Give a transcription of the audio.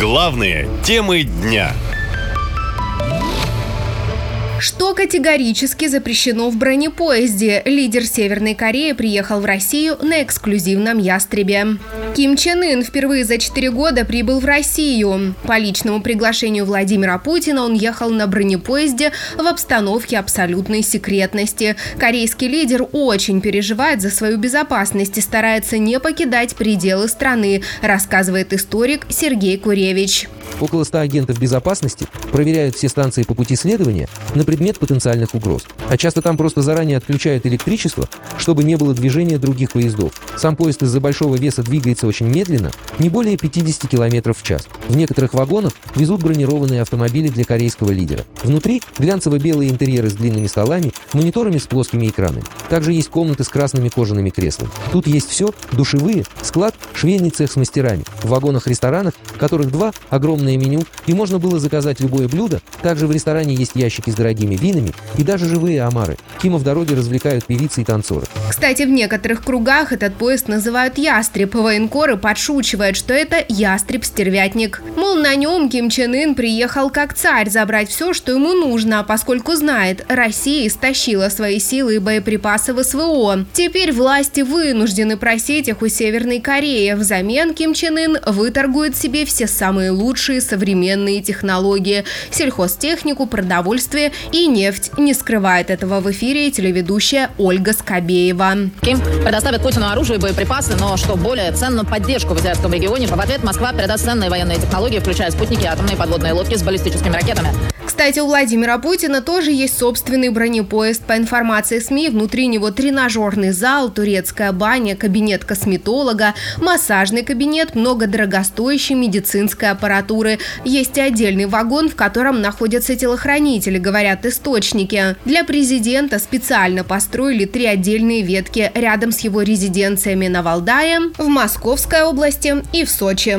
Главные темы дня. Что категорически запрещено в бронепоезде? Лидер Северной Кореи приехал в Россию на эксклюзивном «Ястребе». Ким Чен Ын впервые за четыре года прибыл в Россию. По личному приглашению Владимира Путина он ехал на бронепоезде в обстановке абсолютной секретности. Корейский лидер очень переживает за свою безопасность и старается не покидать пределы страны, рассказывает историк Сергей Куревич. Около 100 агентов безопасности проверяют все станции по пути следования на предмет потенциальных угроз. А часто там просто заранее отключают электричество, чтобы не было движения других поездов. Сам поезд из-за большого веса двигается очень медленно, не более 50 км в час. В некоторых вагонах везут бронированные автомобили для корейского лидера. Внутри глянцево-белые интерьеры с длинными столами, мониторами с плоскими экранами. Также есть комнаты с красными кожаными креслами. Тут есть все – душевые, склад, швейный цех с мастерами. В вагонах-ресторанах, которых два, огромное меню, и можно было заказать любое блюдо. Также в ресторане есть ящики с дорогими винами и даже живые омары. Кима в дороге развлекают певицы и танцоры. Кстати, в некоторых кругах этот поезд называют «Ястреб». Военкоры подшучивают, что это «Ястреб-стервятник». Мол, на нем Ким Чен Ын приехал как царь забрать все, что ему нужно, поскольку знает, Россия истощила свои силы и боеприпасы в СВО. Теперь власти вынуждены просить их у Северной Кореи. Взамен Ким Чен Ын выторгует себе все самые лучшие современные технологии – сельхозтехнику, продовольствие и нефть. Не скрывает этого в эфире телеведущая Ольга Скобеева. Ким предоставит Путину оружие и боеприпасы, но что более ценную поддержку в азиатском регионе. В ответ Москва передаст ценные военные технологии, включая спутники атомные подводные лодки с баллистическими ракетами. Кстати, у Владимира Путина тоже есть собственный бронепоезд. По информации СМИ, внутри него тренажерный зал, турецкая баня, кабинет косметолога, массажный кабинет, много дорогостоящей медицинской аппаратуры. Есть и отдельный вагон, в котором находятся телохранители, говорят источники. Для президента специально построили три отдельные ветки рядом с его резиденциями на Валдае, в Московской области и в Сочи.